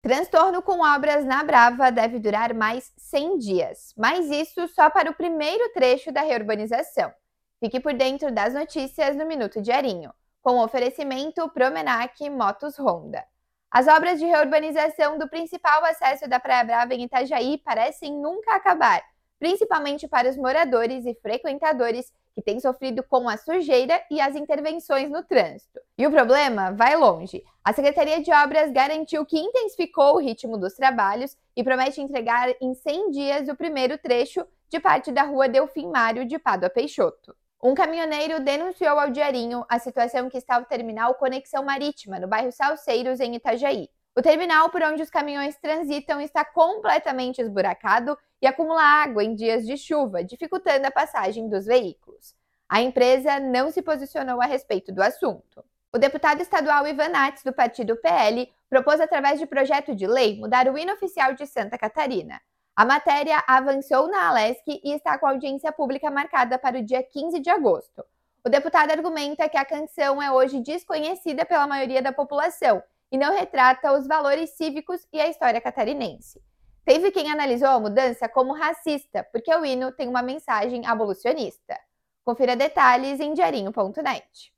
Transtorno com obras na Brava deve durar mais 100 dias, mas isso só para o primeiro trecho da reurbanização. Fique por dentro das notícias no Minuto Diarinho, com oferecimento Promenac Motos Honda. As obras de reurbanização do principal acesso da Praia Brava em Itajaí parecem nunca acabar, principalmente para os moradores e frequentadores que têm sofrido com a sujeira e as intervenções no trânsito. E o problema vai longe. A Secretaria de Obras garantiu que intensificou o ritmo dos trabalhos e promete entregar em 100 dias o primeiro trecho de parte da rua Delfim Mário de Pádua Peixoto. Um caminhoneiro denunciou ao Diarinho a situação que está ao terminal Conexão Marítima, no bairro Salceiros, em Itajaí. O terminal por onde os caminhões transitam está completamente esburacado e acumula água em dias de chuva, dificultando a passagem dos veículos. A empresa não se posicionou a respeito do assunto. O deputado estadual Ivan Nats, do partido PL, propôs através de projeto de lei mudar o hino oficial de Santa Catarina. A matéria avançou na Alesc e está com audiência pública marcada para o dia 15 de agosto. O deputado argumenta que a canção é hoje desconhecida pela maioria da população e não retrata os valores cívicos e a história catarinense. Teve quem analisou a mudança como racista, porque o hino tem uma mensagem abolicionista. Confira detalhes em diarinho.net.